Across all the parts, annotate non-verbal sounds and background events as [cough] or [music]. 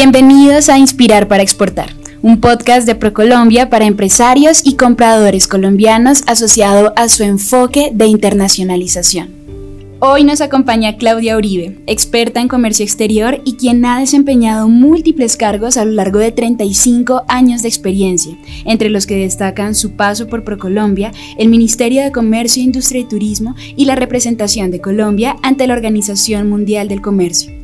Bienvenidos a Inspirar para Exportar, un podcast de ProColombia para empresarios y compradores colombianos asociado a su enfoque de internacionalización. Hoy nos acompaña Claudia Uribe, experta en comercio exterior y quien ha desempeñado múltiples cargos a lo largo de 35 años de experiencia, entre los que destacan su paso por ProColombia, el Ministerio de Comercio, Industria y Turismo y la representación de Colombia ante la Organización Mundial del Comercio.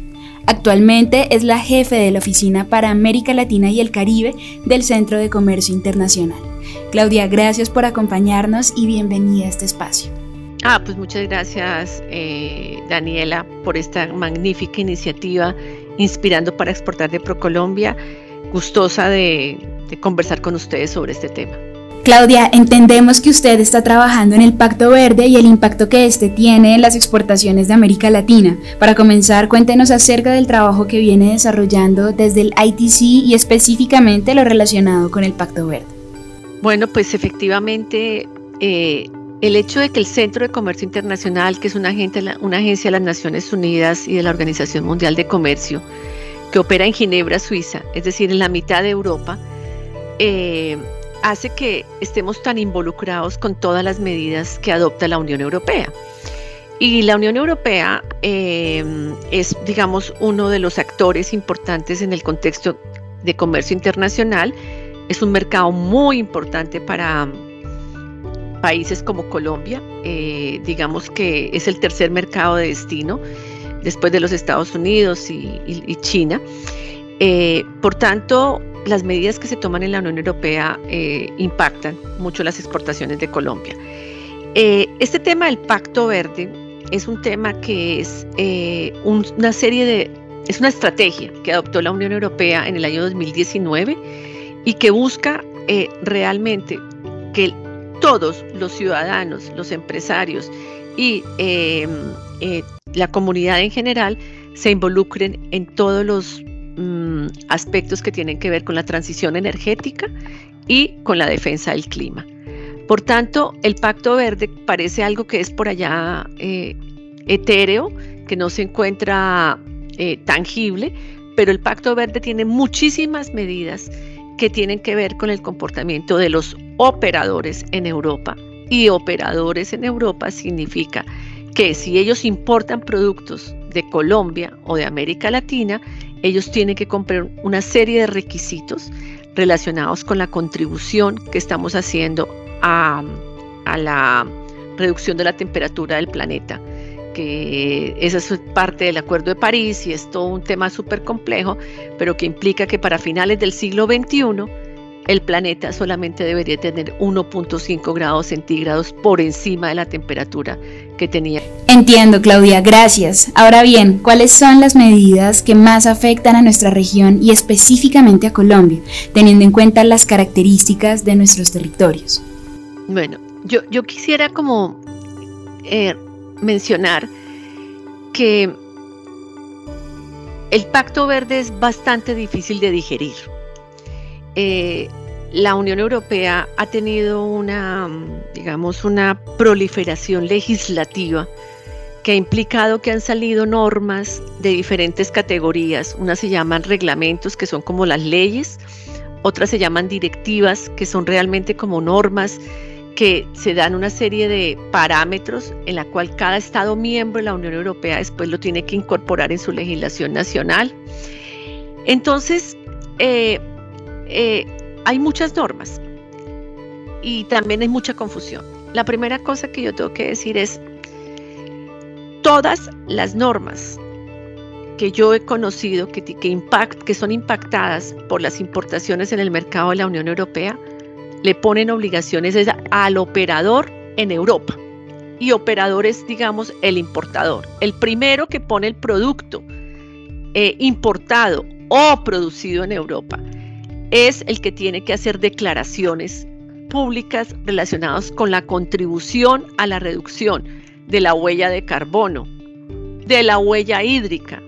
Actualmente es la jefe de la Oficina para América Latina y el Caribe del Centro de Comercio Internacional. Claudia, gracias por acompañarnos y bienvenida a este espacio. Ah, pues muchas gracias eh, Daniela por esta magnífica iniciativa Inspirando para Exportar de ProColombia. Gustosa de conversar con ustedes sobre este tema. Claudia, entendemos que usted está trabajando en el Pacto Verde y el impacto que este tiene en las exportaciones de América Latina. Para comenzar, cuéntenos acerca del trabajo que viene desarrollando desde el ITC y específicamente lo relacionado con el Pacto Verde. Bueno, pues efectivamente eh, el hecho de que el Centro de Comercio Internacional, que es una, una agencia de las Naciones Unidas y de la Organización Mundial de Comercio, que opera en Ginebra, Suiza, es decir, en la mitad de Europa, eh, hace que estemos tan involucrados con todas las medidas que adopta la Unión Europea. Y la Unión Europea em, es, digamos, uno de los actores importantes en el contexto de comercio internacional. Es un mercado muy importante para países como Colombia. Eh, digamos que es el tercer mercado de destino después de los Estados Unidos y, China. Eh, por tanto, las medidas que se toman en la Unión Europea eh, impactan mucho las exportaciones de Colombia. Eh, este tema del Pacto Verde es un tema que es una serie de, es una estrategia que adoptó la Unión Europea en el año 2019 y que busca realmente que todos los ciudadanos, los empresarios y la comunidad en general se involucren en todos los Mm, aspectos que tienen que ver con la transición energética y con la defensa del clima. Por tanto, el Pacto Verde parece algo que es por allá eh, etéreo, que no se encuentra eh, tangible, pero el Pacto Verde tiene muchísimas medidas que tienen que ver con el comportamiento de los operadores en Europa. Y operadores en Europa significa que si ellos importan productos de Colombia o de América Latina, ellos tienen que cumplir una serie de requisitos relacionados con la contribución que estamos haciendo a, la reducción de la temperatura del planeta que esa es parte del Acuerdo de París y es todo un tema súper complejo, pero que implica que para finales del siglo XXI el planeta solamente debería tener 1.5 grados centígrados por encima de la temperatura que tenía. Entiendo, Claudia, gracias. Ahora bien, ¿cuáles son las medidas que más afectan a nuestra región y específicamente a Colombia, teniendo en cuenta las características de nuestros territorios? Bueno, yo, yo quisiera como eh, mencionar que el Pacto Verde es bastante difícil de digerir eh, la Unión Europea ha tenido una, digamos, una proliferación legislativa que ha implicado que han salido normas de diferentes categorías. Unas se llaman reglamentos, que son como las leyes, otras se llaman directivas, que son realmente como normas que se dan una serie de parámetros en la cual cada Estado miembro de la Unión Europea después lo tiene que incorporar en su legislación nacional. Entonces, eh, eh, hay muchas normas y también hay mucha confusión. La primera cosa que yo tengo que decir es, todas las normas que yo he conocido que, que, que son impactadas por las importaciones en el mercado de la Unión Europea, le ponen obligaciones al operador en Europa. Y operador es, digamos, el importador. El primero que pone el producto eh, importado o producido en Europa es el que tiene que hacer declaraciones públicas relacionadas con la contribución a la reducción de la huella de carbono, de la huella hídrica,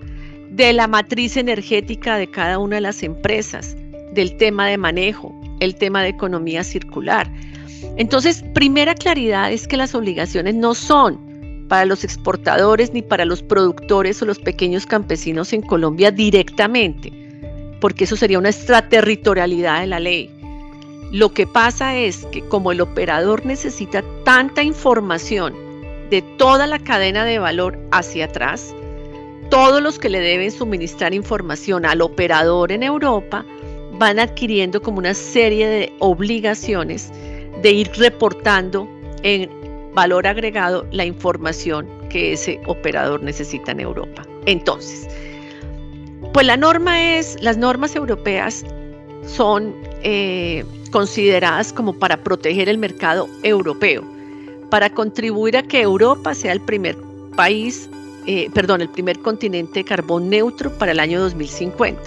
de la matriz energética de cada una de las empresas, del tema de manejo, el tema de economía circular. Entonces, primera claridad es que las obligaciones no son para los exportadores ni para los productores o los pequeños campesinos en Colombia directamente porque eso sería una extraterritorialidad de la ley. Lo que pasa es que como el operador necesita tanta información de toda la cadena de valor hacia atrás, todos los que le deben suministrar información al operador en Europa van adquiriendo como una serie de obligaciones de ir reportando en valor agregado la información que ese operador necesita en Europa. Entonces, pues la norma es, las normas europeas son eh, consideradas como para proteger el mercado europeo, para contribuir a que Europa sea el primer país, eh, perdón, el primer continente de carbón neutro para el año 2050.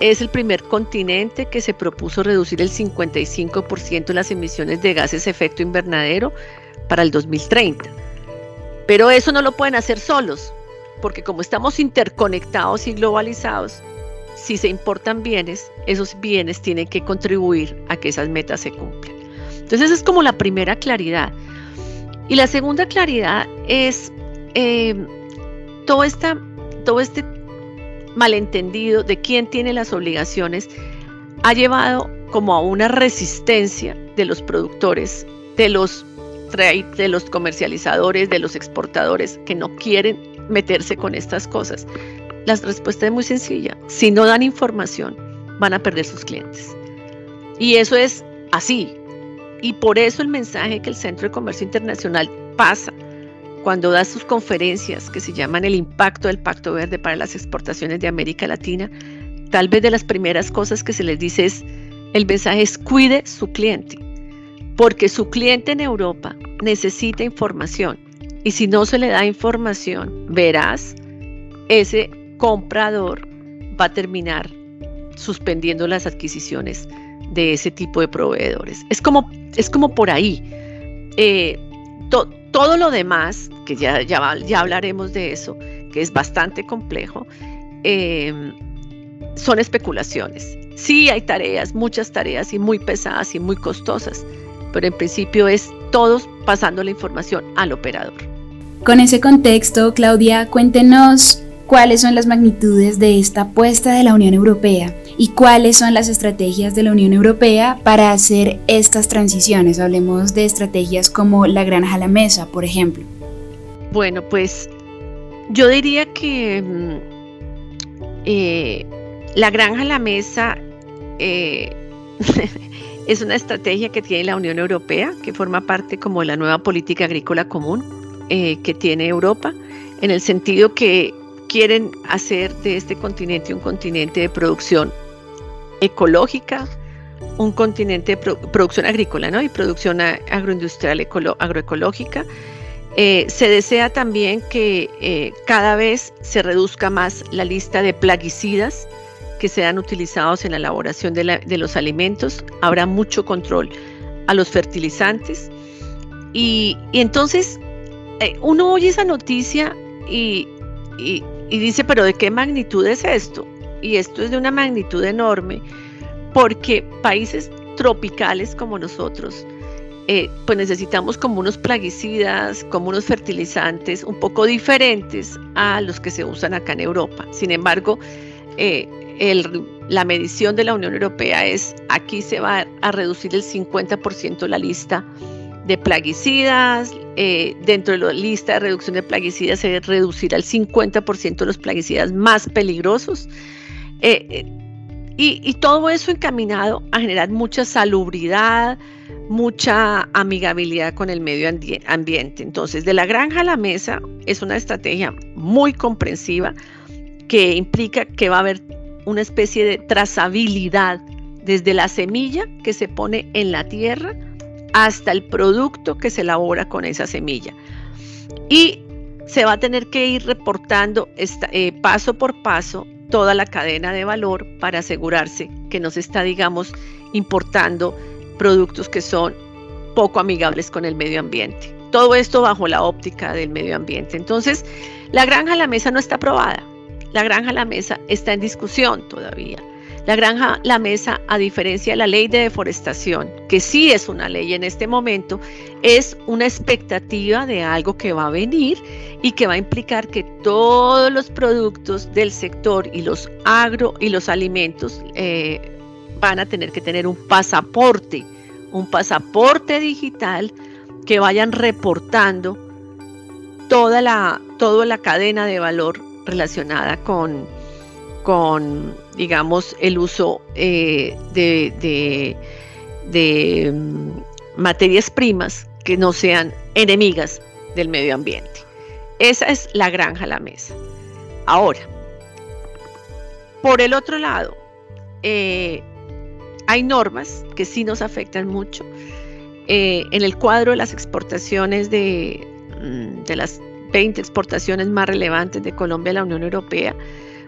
Es el primer continente que se propuso reducir el 55% de las emisiones de gases de efecto invernadero para el 2030. Pero eso no lo pueden hacer solos, porque como estamos interconectados y globalizados, si se importan bienes, esos bienes tienen que contribuir a que esas metas se cumplan. Entonces esa es como la primera claridad. Y la segunda claridad es eh, todo, esta, todo este malentendido de quién tiene las obligaciones ha llevado como a una resistencia de los productores, de los, de los comercializadores, de los exportadores que no quieren meterse con estas cosas. La respuesta es muy sencilla. Si no dan información, van a perder sus clientes. Y eso es así. Y por eso el mensaje que el Centro de Comercio Internacional pasa cuando da sus conferencias que se llaman el impacto del Pacto Verde para las exportaciones de América Latina, tal vez de las primeras cosas que se les dice es, el mensaje es cuide su cliente, porque su cliente en Europa necesita información y si no se le da información, verás, ese comprador va a terminar suspendiendo las adquisiciones de ese tipo de proveedores. Es como, es como por ahí. Eh, todo lo demás, que ya, ya, ya, hablaremos de eso, que es bastante complejo, em, son especulaciones. Sí hay tareas, muchas tareas y muy pesadas y muy costosas, pero en principio es todos pasando la información al operador. Con ese contexto, Claudia, cuéntenos cuáles son las magnitudes de esta apuesta de la Unión Europea y cuáles son las estrategias de la Unión Europea para hacer estas transiciones. Hablemos de estrategias como la granja a la mesa, por ejemplo. Bueno, pues yo diría que mm, eh, la granja a la mesa eh, [laughs] es una estrategia que tiene la Unión Europea, que forma parte como de la nueva política agrícola común eh, que tiene Europa, en el sentido que quieren hacer de este continente un continente de producción ecológica, un continente de producción agrícola ¿no? y producción agroindustrial agroecológica. Eh, se desea también que eh, cada vez se reduzca más la lista de plaguicidas que sean utilizados en la elaboración de, los alimentos. Habrá mucho control a los fertilizantes. Y, entonces eh, uno oye esa noticia y, y dice, pero ¿de qué magnitud es esto? Y esto es de una magnitud enorme porque países tropicales como nosotros, eh, pues necesitamos como unos plaguicidas, como unos fertilizantes un poco diferentes a los que se usan acá en Europa. Sin embargo, eh, la medición de la Unión Europea es aquí se va a reducir el 50% la lista de plaguicidas, eh, dentro de la lista de reducción de plaguicidas se reducirá el 50% los plaguicidas más peligrosos. Eh, eh, y, todo eso encaminado a generar mucha salubridad, mucha amigabilidad con el medio ambiente. Entonces, de la granja a la mesa es una estrategia muy comprensiva que implica que va a haber una especie de trazabilidad desde la semilla que se pone en la tierra hasta el producto que se elabora con esa semilla. Y se va a tener que ir reportando eh, paso por paso toda la cadena de valor para asegurarse que no se está, digamos, importando productos que son poco amigables con el medio ambiente. Todo esto bajo la óptica del medio ambiente. Entonces, la granja a la mesa no está aprobada. La granja la mesa está en discusión todavía. La granja La Mesa, a diferencia de la ley de deforestación, que sí es una ley en este momento, es una expectativa de algo que va a venir y que va a implicar que todos los productos del sector y los agro y los alimentos eh, van a tener que tener un pasaporte, un pasaporte digital que vayan reportando toda la, toda la cadena de valor relacionada con, con digamos, el uso eh, de, de, mm, materias primas que no sean enemigas del medio ambiente. Esa es la granja a la mesa. Ahora, por el otro lado, eh, hay normas que sí nos afectan mucho. Eh, en el cuadro de las exportaciones de, mm, de las 20 exportaciones más relevantes de Colombia a la Unión Europea,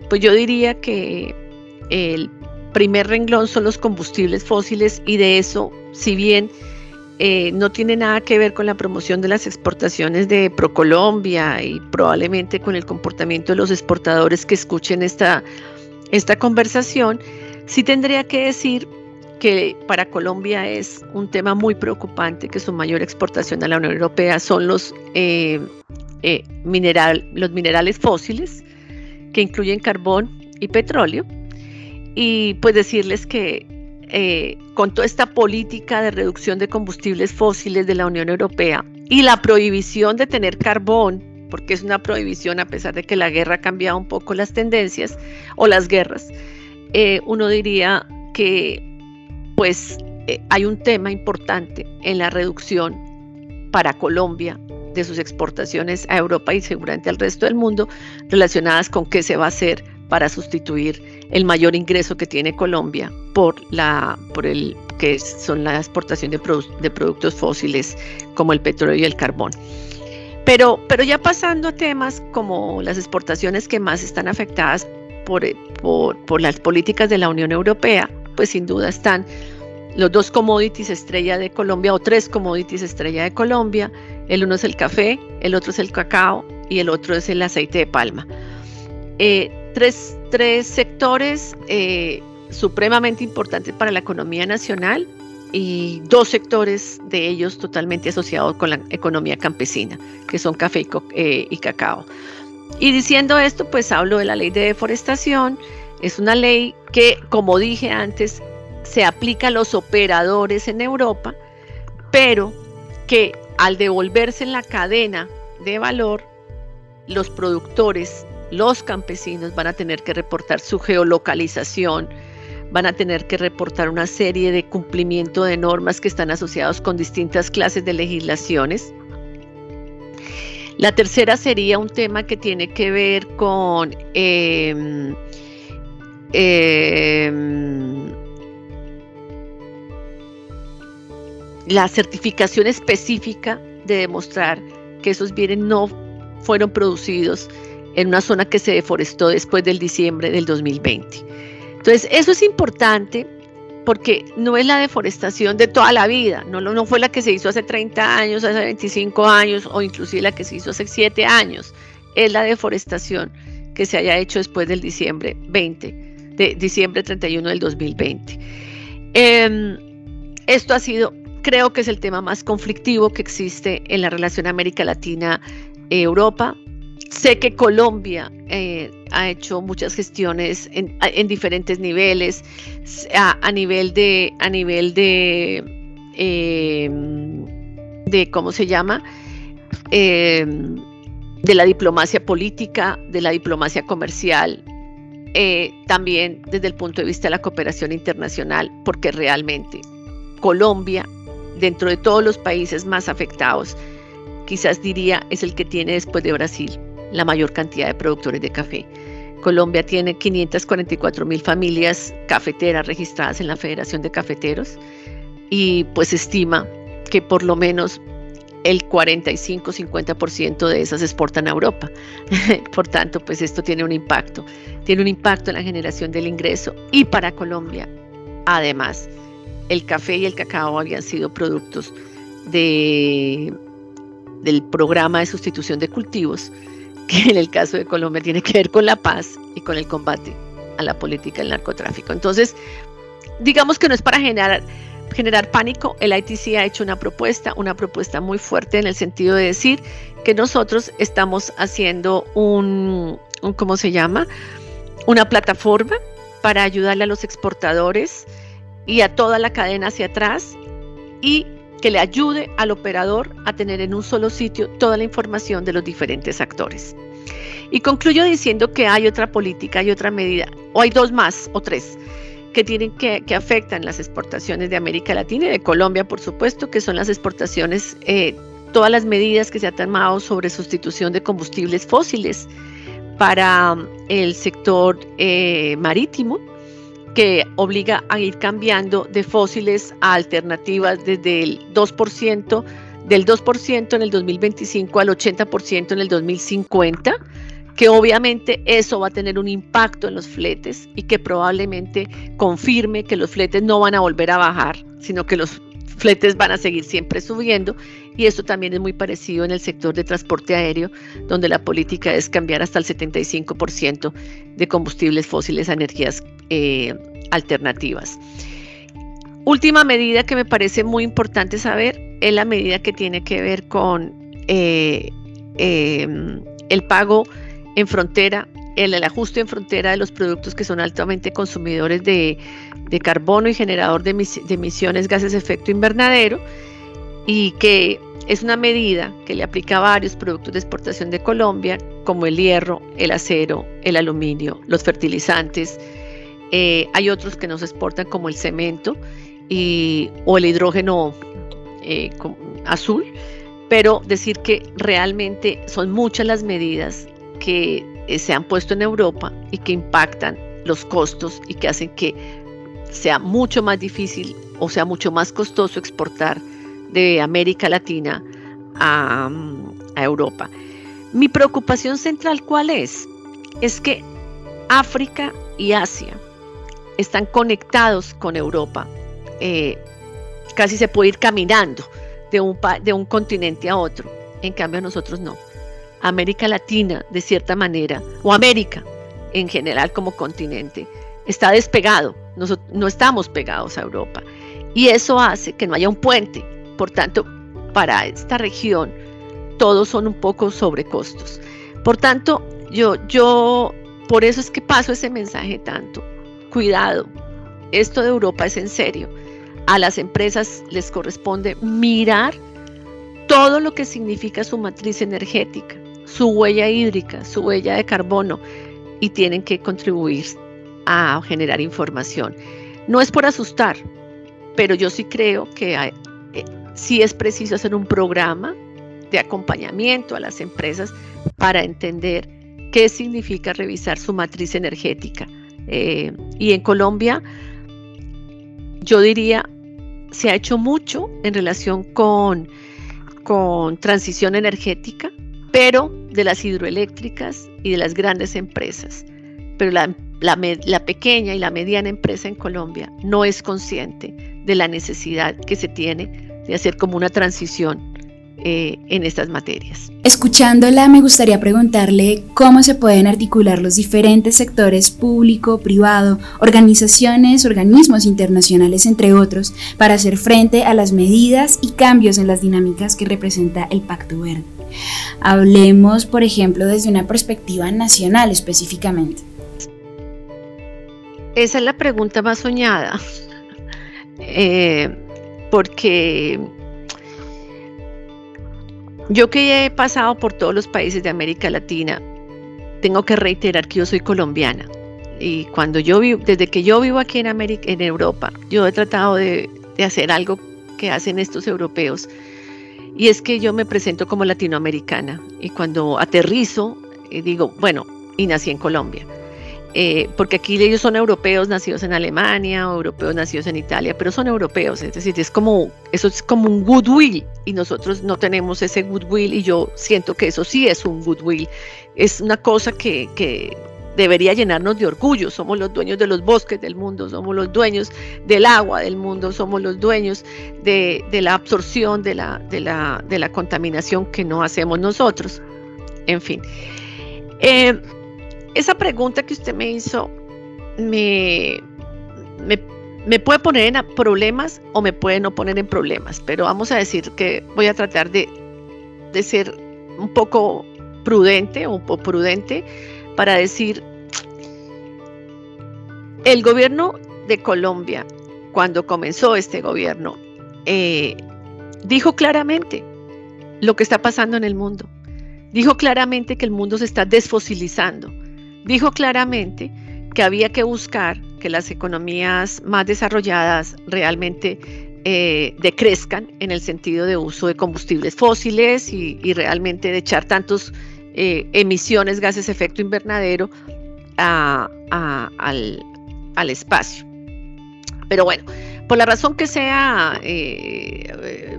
pues yo diría que el primer renglón son los combustibles fósiles y de eso, si bien eh, no tiene nada que ver con la promoción de las exportaciones de Procolombia y probablemente con el comportamiento de los exportadores que escuchen esta, esta conversación, sí tendría que decir que para Colombia es un tema muy preocupante que su mayor exportación a la Unión Europea son los, eh, eh, mineral, los minerales fósiles, que incluyen carbón y petróleo. Y pues decirles que eh, con toda esta política de reducción de combustibles fósiles de la Unión Europea y la prohibición de tener carbón, porque es una prohibición a pesar de que la guerra ha cambiado un poco las tendencias o las guerras, uno diría que pues eh, hay un tema importante en la reducción para Colombia de sus exportaciones a Europa y seguramente al resto del mundo relacionadas con qué se va a hacer para sustituir el mayor ingreso que tiene Colombia por la por el que son la exportación de, de productos fósiles como el petróleo y el carbón. Pero, pero ya pasando a temas como las exportaciones que más están afectadas por, por, por las políticas de la Unión Europea, pues sin duda están los dos commodities estrella de Colombia o tres commodities estrella de Colombia. El uno es el café, el otro es el cacao y el otro es el aceite de palma. Eh, tres, sectores eh, supremamente importantes para la economía nacional y dos sectores de ellos totalmente asociados con la economía campesina, que son café y, eh, y cacao. Y diciendo esto, pues hablo de la ley de deforestación. Es una ley que, como dije antes, se aplica a los operadores en Europa, pero que al devolverse en la cadena de valor, los productores, los campesinos van a tener que reportar su geolocalización, van a tener que reportar una serie de cumplimiento de normas que están asociados con distintas clases de legislaciones. La tercera sería un tema que tiene que ver con em, la certificación específica de demostrar que esos bienes no fueron producidos en una zona que se deforestó después del diciembre del 2020. Entonces, eso es importante porque no es la deforestación de toda la vida, no, fue la que se hizo hace 30 años, hace 25 años o inclusive la que se hizo hace 7 años, es la deforestación que se haya hecho después del diciembre 20, de diciembre 31 del 2020. Em, esto ha sido creo que es el tema más conflictivo que existe en la relación América Latina-Europa. Sé que Colombia eh, ha hecho muchas gestiones en, diferentes niveles, a, nivel de, a nivel de, em, de ¿cómo se llama? Em, de la diplomacia política, de la diplomacia comercial, eh, también desde el punto de vista de la cooperación internacional, porque realmente Colombia dentro de todos los países más afectados, quizás diría es el que tiene después de Brasil la mayor cantidad de productores de café. Colombia tiene 544 mil familias cafeteras registradas en la Federación de Cafeteros y pues estima que por lo menos el 45-50% de esas exportan a Europa. [laughs] por tanto, pues esto tiene un impacto. Tiene un impacto en la generación del ingreso y para Colombia, además, el café y el cacao habían sido productos de, del programa de sustitución de cultivos, que en el caso de Colombia tiene que ver con la paz y con el combate a la política del narcotráfico. Entonces, digamos que no es para generar, generar pánico, el ITC ha hecho una propuesta, una propuesta muy fuerte en el sentido de decir que nosotros estamos haciendo un, un ¿cómo se llama? Una plataforma para ayudarle a los exportadores y a toda la cadena hacia atrás y que le ayude al operador a tener en un solo sitio toda la información de los diferentes actores. Y concluyo diciendo que hay otra política, hay otra medida, o hay dos más o tres que tienen que, que afectan las exportaciones de América Latina y de Colombia, por supuesto, que son las exportaciones, eh, todas las medidas que se han tomado sobre sustitución de combustibles fósiles para el sector eh, marítimo, que obliga a ir cambiando de fósiles a alternativas desde el 2%, del 2% en el 2025 al 80% en el 2050, que obviamente eso va a tener un impacto en los fletes y que probablemente confirme que los fletes no van a volver a bajar, sino que los fletes van a seguir siempre subiendo. Y esto también es muy parecido en el sector de transporte aéreo, donde la política es cambiar hasta el 75% de combustibles fósiles a energías eh, alternativas. Última medida que me parece muy importante saber es la medida que tiene que ver con eh, em, el pago en frontera, el, ajuste en frontera de los productos que son altamente consumidores de, carbono y generador de, de emisiones gases de efecto invernadero y que es una medida que le aplica a varios productos de exportación de Colombia, como el hierro, el acero, el aluminio, los fertilizantes. Eh, hay otros que nos exportan como el cemento o el hidrógeno eh, azul, pero decir que realmente son muchas las medidas que eh, se han puesto en Europa y que impactan los costos y que hacen que sea mucho más difícil o sea mucho más costoso exportar de América Latina a, Europa. Mi preocupación central, ¿cuál es? Es que África y Asia están conectados con Europa. Eh, casi se puede ir caminando de un, de un continente a otro. En cambio, nosotros no. América Latina, de cierta manera, o América en general como continente, está despegado. no estamos pegados a Europa. Y eso hace que no haya un puente por tanto, para esta región, todos son un poco sobrecostos. Por tanto, yo, yo, por eso es que paso ese mensaje tanto. Cuidado, esto de Europa es en serio. A las empresas les corresponde mirar todo lo que significa su matriz energética, su huella hídrica, su huella de carbono, y tienen que contribuir a generar información. No es por asustar, pero yo sí creo que hay, sí es preciso hacer un programa de acompañamiento a las empresas para entender qué significa revisar su matriz energética. Eh, y en Colombia, yo diría, se ha hecho mucho en relación con, con transición energética, pero de las hidroeléctricas y de las grandes empresas. Pero la, la pequeña y la mediana empresa en Colombia no es consciente de la necesidad que se tiene de hacer como una transición eh, en estas materias. Escuchándola, me gustaría preguntarle cómo se pueden articular los diferentes sectores público, privado, organizaciones, organismos internacionales, entre otros, para hacer frente a las medidas y cambios en las dinámicas que representa el Pacto Verde. Hablemos, por ejemplo, desde una perspectiva nacional específicamente. Esa es la pregunta más soñada. [laughs] Eh, porque yo que he pasado por todos los países de América Latina, tengo que reiterar que yo soy colombiana. Y cuando yo vivo, desde que yo vivo aquí en América, en Europa, yo he tratado de, hacer algo que hacen estos europeos. Y es que yo me presento como latinoamericana. Y cuando aterrizo, eh, digo, bueno, y nací en Colombia. Eh, porque aquí ellos son europeos nacidos en Alemania o europeos nacidos en Italia, pero son europeos, es decir, es como, eso es como un goodwill y nosotros no tenemos ese goodwill y yo siento que eso sí es un goodwill, es una cosa que, que debería llenarnos de orgullo, somos los dueños de los bosques del mundo, somos los dueños del agua del mundo, somos los dueños de, de la absorción de la, de, la, de la contaminación que no hacemos nosotros, en fin. Eh, esa pregunta que usted me hizo me, puede poner en problemas o me puede no poner en problemas, pero vamos a decir que voy a tratar de, ser un poco prudente o prudente para decir, el gobierno de Colombia, cuando comenzó este gobierno, eh, dijo claramente lo que está pasando en el mundo. Dijo claramente que el mundo se está desfosilizando. Dijo claramente que había que buscar que las economías más desarrolladas realmente eh, decrezcan en el sentido de uso de combustibles fósiles y, realmente de echar tantos eh, emisiones, gases efecto invernadero al, espacio. Pero bueno, por la razón que sea, eh,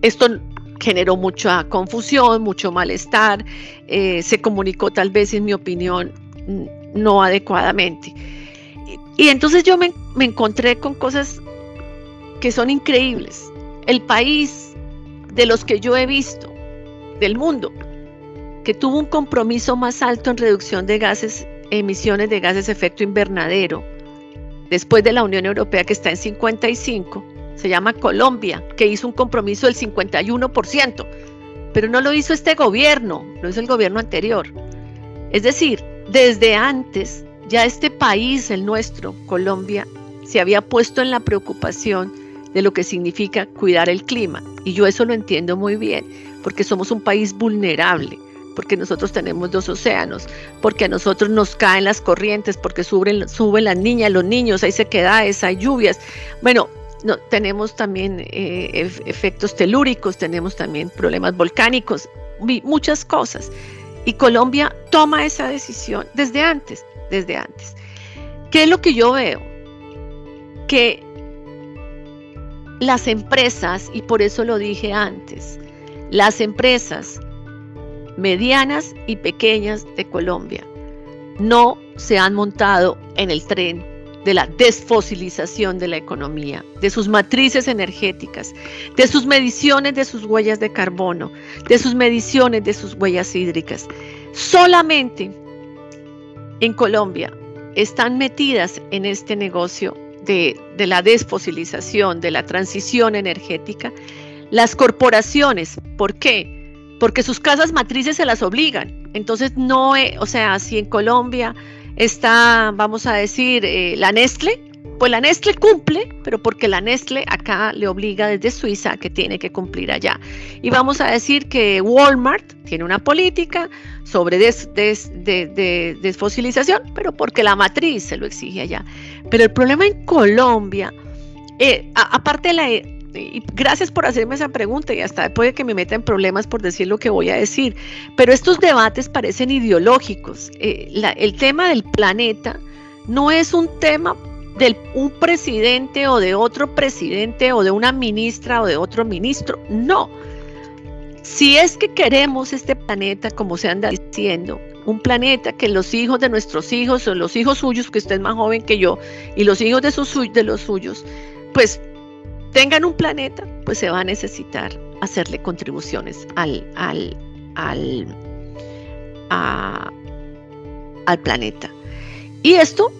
esto generó mucha confusión, mucho malestar, se comunicó tal vez, en mi opinión, no adecuadamente. Y, entonces yo me, encontré con cosas que son increíbles. El país de los que yo he visto, del mundo, que tuvo un compromiso más alto en reducción de gases, emisiones de gases efecto invernadero, después de la Unión Europea que está en 55, se llama Colombia, que hizo un compromiso del 51%, pero no lo hizo este gobierno, lo hizo el gobierno anterior. Es decir, desde antes, ya este país, el nuestro, Colombia, se había puesto en la preocupación de lo que significa cuidar el clima. Y yo eso lo entiendo muy bien, porque somos un país vulnerable, porque nosotros tenemos dos océanos, porque a nosotros nos caen las corrientes, porque suben, las niñas, los niños, hay sequedades, hay lluvias. Bueno, no, tenemos también eh, efectos telúricos, tenemos también problemas volcánicos, muchas cosas. Y Colombia toma esa decisión desde antes, desde antes. ¿Qué es lo que yo veo? Que las empresas, y por eso lo dije antes, las empresas medianas y pequeñas de Colombia no se han montado en el tren de la desfosilización de la economía, de sus matrices energéticas, de sus mediciones de sus huellas de carbono, de sus mediciones de sus huellas hídricas. Solamente en Colombia están metidas en este negocio de, de la desfosilización, de la transición energética, las corporaciones. ¿Por qué? Porque sus casas matrices se las obligan. Entonces, no, o sea, si en Colombia está, vamos a decir, eh, la Nestle, pues la Nestle cumple, pero porque la Nestle acá le obliga desde Suiza que tiene que cumplir allá. Y vamos a decir que Walmart tiene una política sobre desfosilización, pero porque la matriz se lo exige allá. Pero el problema en Colombia, eh, aparte de la y gracias por hacerme esa pregunta y hasta puede que me meta en problemas por decir lo que voy a decir, pero estos debates parecen ideológicos. Eh, el tema del planeta no es un tema de un presidente o de otro presidente o de una ministra o de otro ministro, no. Si es que queremos este planeta, como se anda diciendo, un planeta que los hijos de nuestros hijos o los hijos suyos, que usted es más joven que yo, y los hijos de, de los suyos, pues tengan un planeta, pues se va a necesitar hacerle contribuciones al, al, al, al planeta. Y esto,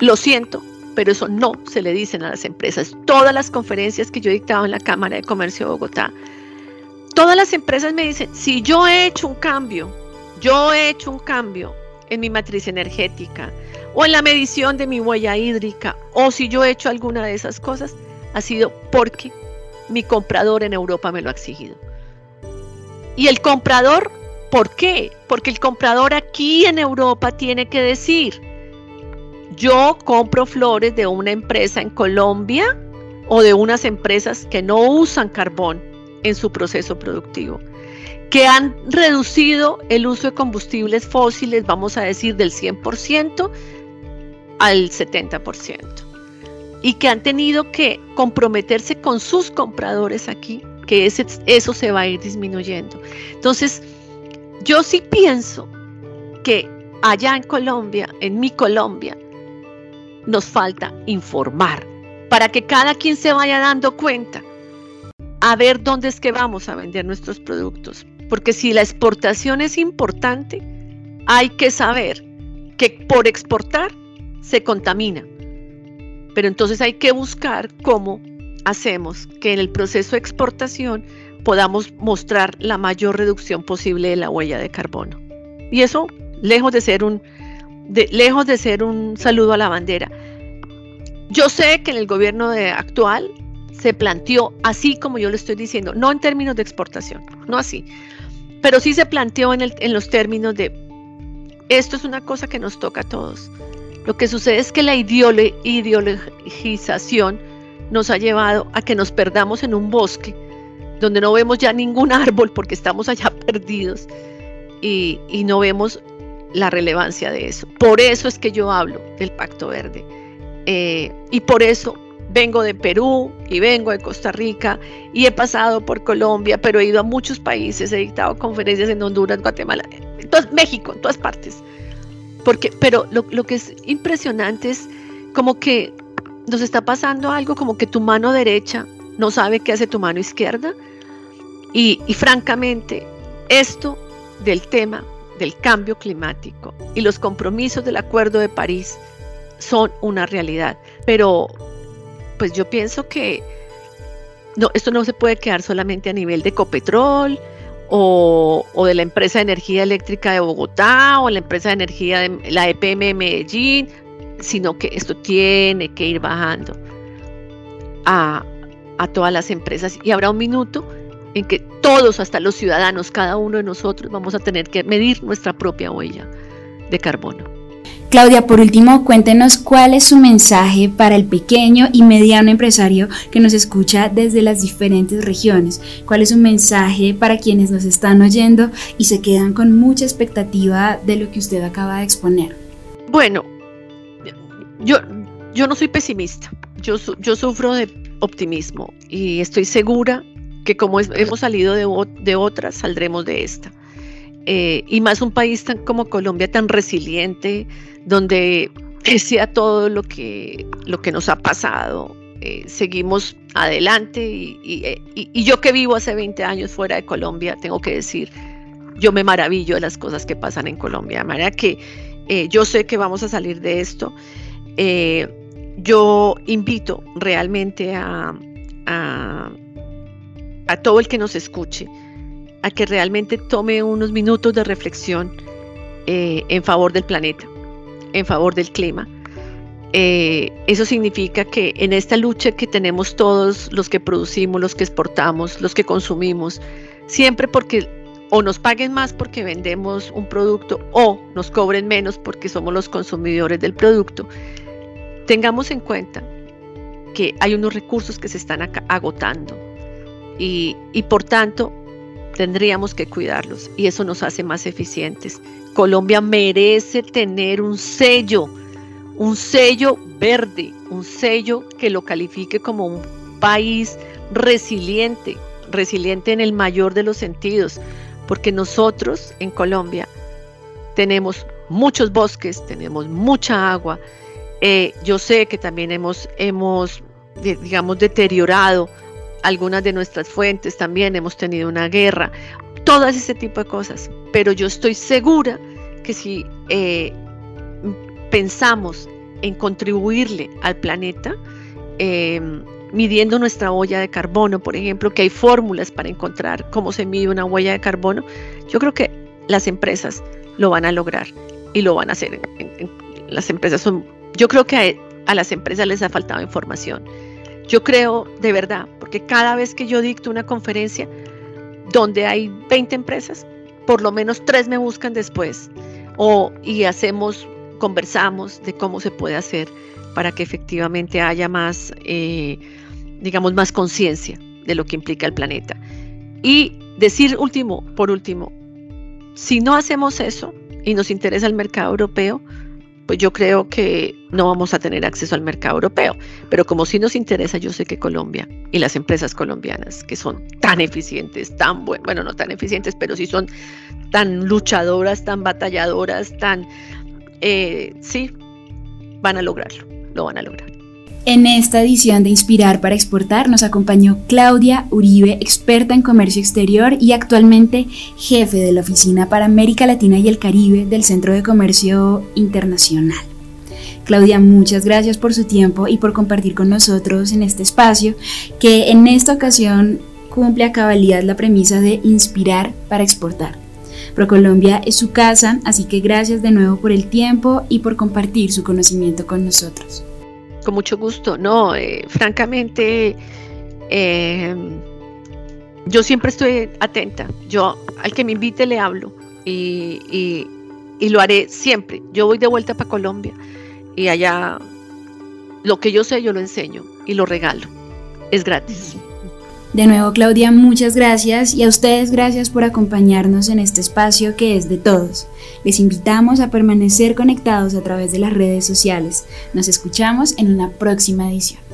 lo siento, pero eso no se le dicen a las empresas. Todas las conferencias que yo he dictado en la Cámara de Comercio de Bogotá, todas las empresas me dicen, si yo he hecho un cambio, yo he hecho un cambio en mi matriz energética o en la medición de mi huella hídrica, o si yo he hecho alguna de esas cosas, ha sido porque mi comprador en Europa me lo ha exigido. Y el comprador, ¿por qué? Porque el comprador aquí en Europa tiene que decir, yo compro flores de una empresa en Colombia o de unas empresas que no usan carbón en su proceso productivo, que han reducido el uso de combustibles fósiles, vamos a decir, del 100% al 70% y que han tenido que comprometerse con sus compradores aquí, que ese, eso se va a ir disminuyendo. Entonces, yo sí pienso que allá en Colombia, en mi Colombia, nos falta informar para que cada quien se vaya dando cuenta a ver dónde es que vamos a vender nuestros productos. Porque si la exportación es importante, hay que saber que por exportar se contamina. Pero entonces hay que buscar cómo hacemos que en el proceso de exportación podamos mostrar la mayor reducción posible de la huella de carbono. Y eso, lejos de ser un, lejos de ser un saludo a la bandera. Yo sé que en el gobierno actual se planteó así como yo le estoy diciendo, no en términos de exportación, no así, pero sí se planteó en, en los términos de esto es una cosa que nos toca a todos. Lo que sucede es que la ideologización nos ha llevado a que nos perdamos en un bosque donde no vemos ya ningún árbol porque estamos allá [laughs] perdidos y, no vemos la relevancia de eso. Por eso es que yo hablo del Pacto Verde. Eh, y por eso vengo de Perú y vengo de Costa Rica y he pasado por Colombia, pero he ido a muchos países, he dictado conferencias en Honduras, Guatemala, en México, en todas partes. Porque, pero lo, que es impresionante es como que nos está pasando algo como que tu mano derecha no sabe qué hace tu mano izquierda. Y, y francamente, esto del tema del cambio climático y los compromisos del Acuerdo de París son una realidad. Pero pues yo pienso que no, esto no se puede quedar solamente a nivel de Copetrol o, de la empresa de energía eléctrica de Bogotá o la empresa de energía de la EPM de Medellín, sino que esto tiene que ir bajando a, a todas las empresas y habrá un minuto en que todos, hasta los ciudadanos, cada uno de nosotros, vamos a tener que medir nuestra propia huella de carbono. Claudia, por último, cuéntenos cuál es su mensaje para el pequeño y mediano empresario que nos escucha desde las diferentes regiones. ¿Cuál es su mensaje para quienes nos están oyendo y se quedan con mucha expectativa de lo que usted acaba de exponer? Bueno, yo, yo no soy pesimista, yo, yo sufro de optimismo y estoy segura que como hemos salido de, otras, saldremos de esta. Eh, y más un país tan como Colombia, tan resiliente, donde pese todo lo que, lo que nos ha pasado, eh, seguimos adelante y, y, yo que vivo hace 20 años fuera de Colombia, tengo que decir, yo me maravillo de las cosas que pasan en Colombia, de manera que eh, yo sé que vamos a salir de esto. yo invito realmente a, a todo el que nos escuche, a que realmente tome unos minutos de reflexión eh, en favor del planeta, en favor del clima. Eh, eso significa que en esta lucha que tenemos todos los que producimos, los que exportamos, los que consumimos, siempre porque o nos paguen más porque vendemos un producto o nos cobren menos porque somos los consumidores del producto, tengamos en cuenta que hay unos recursos que se están agotando y, por tanto tendríamos que cuidarlos y eso nos hace más eficientes. Colombia merece tener un sello, un sello verde, un sello que lo califique como un país resiliente, resiliente en el mayor de los sentidos, porque nosotros en Colombia tenemos muchos bosques, tenemos mucha agua. Eh, yo sé que también hemos, hemos digamos, deteriorado algunas de nuestras fuentes también hemos tenido una guerra, todas ese tipo de cosas. Pero yo estoy segura que si eh, pensamos en contribuirle al planeta, em, midiendo nuestra huella de carbono, por ejemplo, que hay fórmulas para encontrar cómo se mide una huella de carbono, yo creo que las empresas lo van a lograr y lo van a hacer. las empresas son, yo creo que a las empresas les ha faltado información yo creo de verdad, porque cada vez que yo dicto una conferencia donde hay 20 empresas, por lo menos tres me buscan después o y hacemos, conversamos de cómo se puede hacer para que efectivamente haya más, eh, digamos, más conciencia de lo que implica el planeta. Y decir último, por último, si no hacemos eso y nos interesa el mercado europeo, pues yo creo que no vamos a tener acceso al mercado europeo. Pero como sí nos interesa, yo sé que Colombia y las empresas colombianas, que son tan eficientes, tan buenas, bueno, no tan eficientes, pero sí son tan luchadoras, tan batalladoras, tan, eh, sí, van a lograrlo, lo van a lograr. En esta edición de Inspirar para Exportar nos acompañó Claudia Uribe, experta en comercio exterior y actualmente jefe de la Oficina para América Latina y el Caribe del Centro de Comercio Internacional. Claudia, muchas gracias por su tiempo y por compartir con nosotros en este espacio que en esta ocasión cumple a cabalidad la premisa de inspirar para exportar. ProColombia es su casa, así que gracias de nuevo por el tiempo y por compartir su conocimiento con nosotros. Mucho gusto, no, eh, francamente, eh, yo siempre estoy atenta, yo al que me invite le hablo y, y lo haré siempre. Yo voy de vuelta para Colombia y allá lo que yo sé yo lo enseño y lo regalo, es gratis. De nuevo, Claudia, muchas gracias y a ustedes gracias por acompañarnos en este espacio que es de todos. Les invitamos a permanecer conectados a través de las redes sociales. Nos escuchamos en una próxima edición.